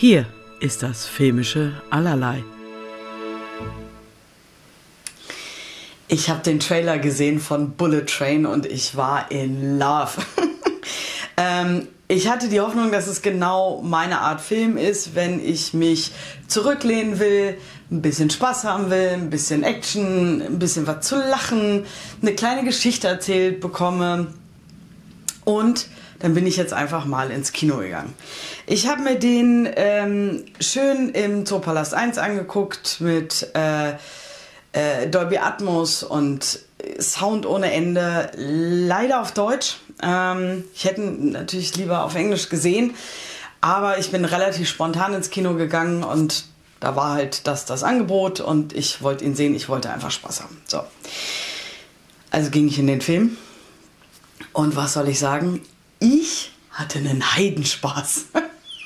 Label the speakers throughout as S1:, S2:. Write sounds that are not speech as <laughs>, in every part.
S1: Hier ist das filmische Allerlei. Ich habe den Trailer gesehen von Bullet Train und ich war in Love. <laughs> ähm, ich hatte die Hoffnung, dass es genau meine Art Film ist, wenn ich mich zurücklehnen will, ein bisschen Spaß haben will, ein bisschen Action, ein bisschen was zu lachen, eine kleine Geschichte erzählt bekomme. Und dann bin ich jetzt einfach mal ins Kino gegangen. Ich habe mir den ähm, schön im Zoopalast 1 angeguckt mit äh, äh, Dolby Atmos und Sound ohne Ende. Leider auf Deutsch. Ähm, ich hätte natürlich lieber auf Englisch gesehen, aber ich bin relativ spontan ins Kino gegangen und da war halt das das Angebot und ich wollte ihn sehen. Ich wollte einfach Spaß haben. So. Also ging ich in den Film. Und was soll ich sagen? Ich hatte einen Heidenspaß.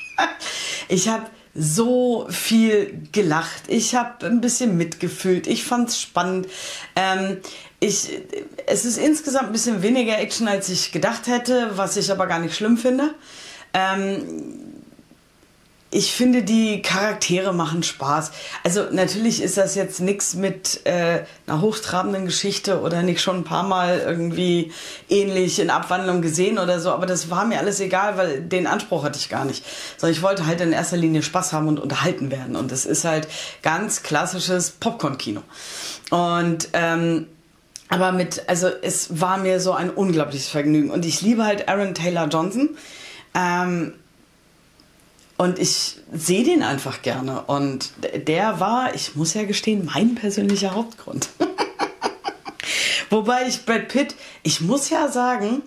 S1: <laughs> ich habe so viel gelacht. Ich habe ein bisschen mitgefühlt. Ich fand es spannend. Ähm, ich, es ist insgesamt ein bisschen weniger Action, als ich gedacht hätte, was ich aber gar nicht schlimm finde. Ähm, ich finde, die Charaktere machen Spaß. Also natürlich ist das jetzt nichts mit äh, einer hochtrabenden Geschichte oder nicht schon ein paar Mal irgendwie ähnlich in Abwandlung gesehen oder so, aber das war mir alles egal, weil den Anspruch hatte ich gar nicht. Sondern ich wollte halt in erster Linie Spaß haben und unterhalten werden. Und es ist halt ganz klassisches Popcorn-Kino. Und ähm, aber mit, also es war mir so ein unglaubliches Vergnügen. Und ich liebe halt Aaron Taylor Johnson. Ähm, und ich sehe den einfach gerne. Und der war, ich muss ja gestehen, mein persönlicher Hauptgrund. <laughs> Wobei ich Brad Pitt, ich muss ja sagen,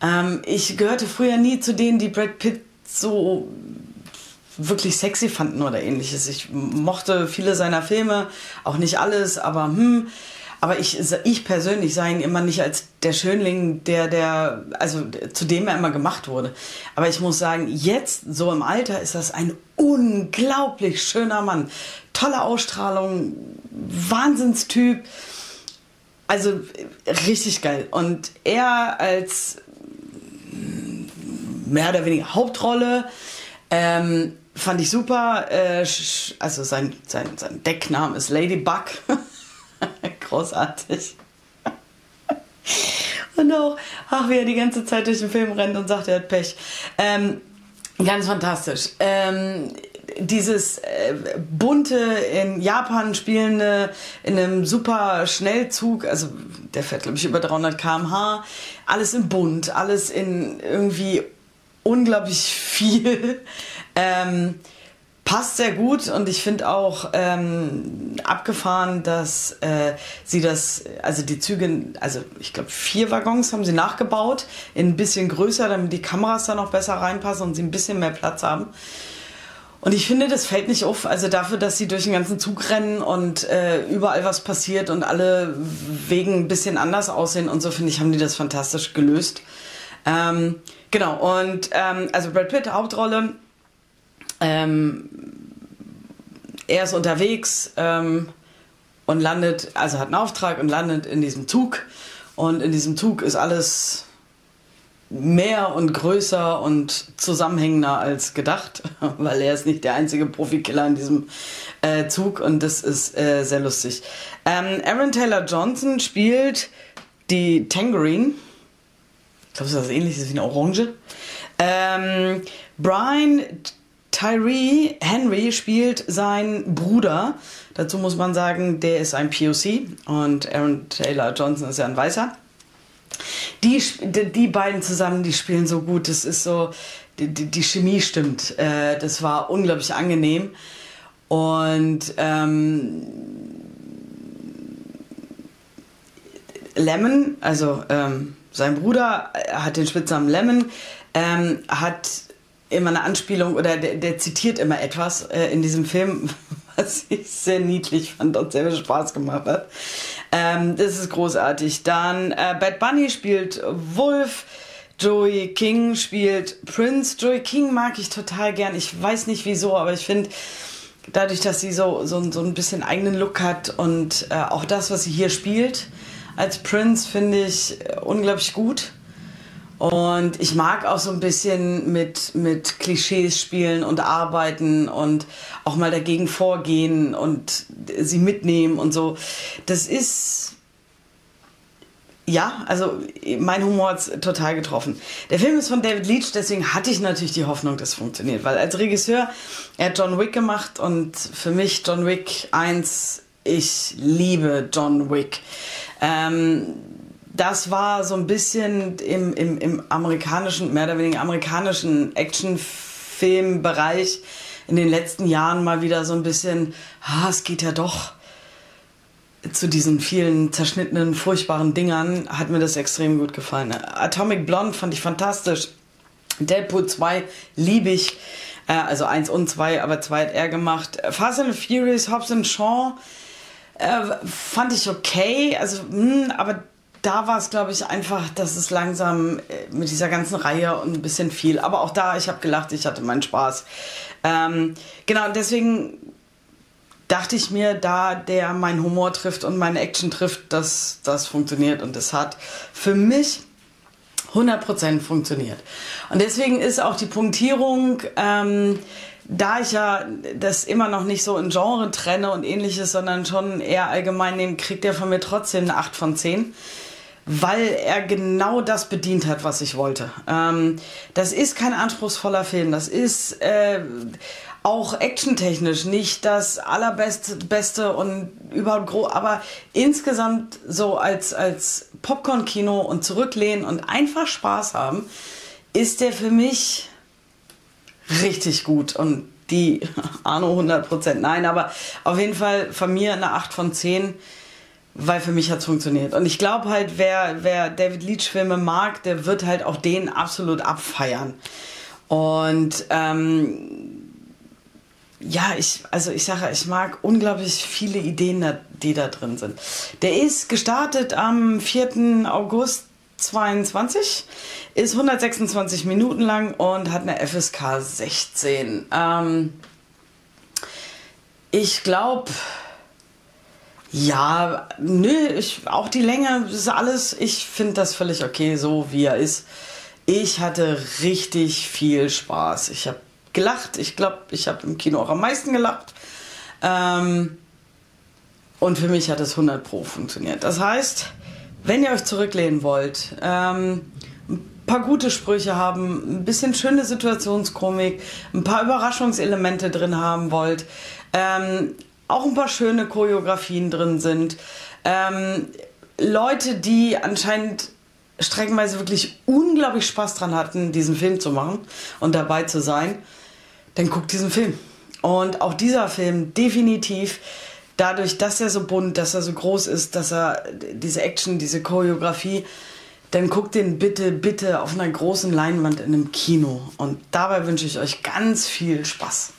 S1: ähm, ich gehörte früher nie zu denen, die Brad Pitt so wirklich sexy fanden oder ähnliches. Ich mochte viele seiner Filme, auch nicht alles, aber hm, aber ich, ich persönlich sah ihn immer nicht als der Schönling, der, der, also zu dem er immer gemacht wurde. Aber ich muss sagen, jetzt, so im Alter, ist das ein unglaublich schöner Mann. Tolle Ausstrahlung, Wahnsinnstyp. Also richtig geil. Und er als mehr oder weniger Hauptrolle ähm, fand ich super. Äh, also sein, sein, sein Deckname ist Ladybug. <laughs> Großartig. Und auch, ach, wie er die ganze Zeit durch den Film rennt und sagt, er hat Pech. Ähm, ganz fantastisch. Ähm, dieses äh, bunte in Japan spielende, in einem super Schnellzug, also der fährt, glaube ich, über 300 km/h, alles in bunt, alles in irgendwie unglaublich viel. Ähm, passt sehr gut und ich finde auch ähm, abgefahren, dass äh, sie das, also die Züge, also ich glaube vier Waggons haben sie nachgebaut, in ein bisschen größer, damit die Kameras da noch besser reinpassen und sie ein bisschen mehr Platz haben. Und ich finde, das fällt nicht auf. Also dafür, dass sie durch den ganzen Zug rennen und äh, überall was passiert und alle Wegen ein bisschen anders aussehen und so, finde ich, haben die das fantastisch gelöst. Ähm, genau, und ähm, also Brad Pitt, Hauptrolle, ähm, er ist unterwegs ähm, und landet, also hat einen Auftrag und landet in diesem Zug. Und in diesem Zug ist alles mehr und größer und zusammenhängender als gedacht, <laughs> weil er ist nicht der einzige Profikiller in diesem äh, Zug und das ist äh, sehr lustig. Ähm, Aaron Taylor Johnson spielt die Tangerine. Ich glaube, das ist was ähnliches wie eine Orange. Ähm, Brian Tyree Henry spielt seinen Bruder. Dazu muss man sagen, der ist ein POC und Aaron Taylor Johnson ist ja ein Weißer. Die, die beiden zusammen, die spielen so gut. Das ist so, die, die Chemie stimmt. Äh, das war unglaublich angenehm. Und ähm, Lemon, also ähm, sein Bruder, hat den Spitznamen Lemon, ähm, hat immer eine Anspielung oder der, der zitiert immer etwas äh, in diesem Film, <laughs> was ich sehr niedlich fand und sehr viel Spaß gemacht hat. Ähm, das ist großartig. Dann äh, Bad Bunny spielt Wolf. Joey King spielt Prince. Joey King mag ich total gern. Ich weiß nicht wieso, aber ich finde, dadurch, dass sie so, so, so ein bisschen eigenen Look hat und äh, auch das, was sie hier spielt als Prince, finde ich äh, unglaublich gut. Und ich mag auch so ein bisschen mit, mit Klischees spielen und arbeiten und auch mal dagegen vorgehen und sie mitnehmen und so. Das ist ja, also mein Humor hat total getroffen. Der Film ist von David Leach, deswegen hatte ich natürlich die Hoffnung, dass es funktioniert. Weil als Regisseur, er hat John Wick gemacht und für mich John Wick 1, ich liebe John Wick. Ähm, das war so ein bisschen im, im, im amerikanischen, mehr oder weniger amerikanischen Actionfilmbereich in den letzten Jahren mal wieder so ein bisschen, ah, es geht ja doch zu diesen vielen zerschnittenen, furchtbaren Dingern hat mir das extrem gut gefallen. Atomic Blonde fand ich fantastisch. Deadpool 2 liebe ich. Äh, also 1 und 2, aber 2 hat er gemacht. Fast and Furious, Hobbs and Shaw äh, fand ich okay. Also, mh, hm, aber da war es, glaube ich, einfach, dass es langsam äh, mit dieser ganzen Reihe und ein bisschen viel. Aber auch da, ich habe gelacht, ich hatte meinen Spaß. Ähm, genau, deswegen dachte ich mir, da der mein Humor trifft und meine Action trifft, dass das funktioniert und es hat für mich 100% funktioniert. Und deswegen ist auch die Punktierung, ähm, da ich ja das immer noch nicht so in Genre trenne und ähnliches, sondern schon eher allgemein nehme, kriegt er von mir trotzdem eine 8 von 10 weil er genau das bedient hat, was ich wollte. Ähm, das ist kein anspruchsvoller Film. Das ist äh, auch actiontechnisch nicht das allerbeste Beste und überhaupt groß, aber insgesamt so als, als Popcorn-Kino und zurücklehnen und einfach Spaß haben, ist der für mich richtig gut und die <laughs> Arno 100% nein, aber auf jeden Fall von mir eine 8 von 10, weil für mich hat es funktioniert. Und ich glaube halt, wer, wer David Leach Filme mag, der wird halt auch den absolut abfeiern. Und ähm, ja, ich, also ich sage, ich mag unglaublich viele Ideen, die da drin sind. Der ist gestartet am 4. August 22, ist 126 Minuten lang und hat eine FSK 16. Ähm, ich glaube, ja, nö, ich, auch die Länge ist alles, ich finde das völlig okay, so wie er ist. Ich hatte richtig viel Spaß. Ich habe gelacht. Ich glaube, ich habe im Kino auch am meisten gelacht. Ähm, und für mich hat es 100 Pro funktioniert. Das heißt, wenn ihr euch zurücklehnen wollt, ähm, ein paar gute Sprüche haben, ein bisschen schöne Situationskomik, ein paar Überraschungselemente drin haben wollt, ähm, auch ein paar schöne Choreografien drin sind, ähm, Leute, die anscheinend streckenweise wirklich unglaublich Spaß dran hatten, diesen Film zu machen und dabei zu sein, dann guckt diesen Film. Und auch dieser Film definitiv dadurch, dass er so bunt, dass er so groß ist, dass er diese Action, diese Choreografie, dann guckt den bitte, bitte auf einer großen Leinwand in einem Kino. Und dabei wünsche ich euch ganz viel Spaß.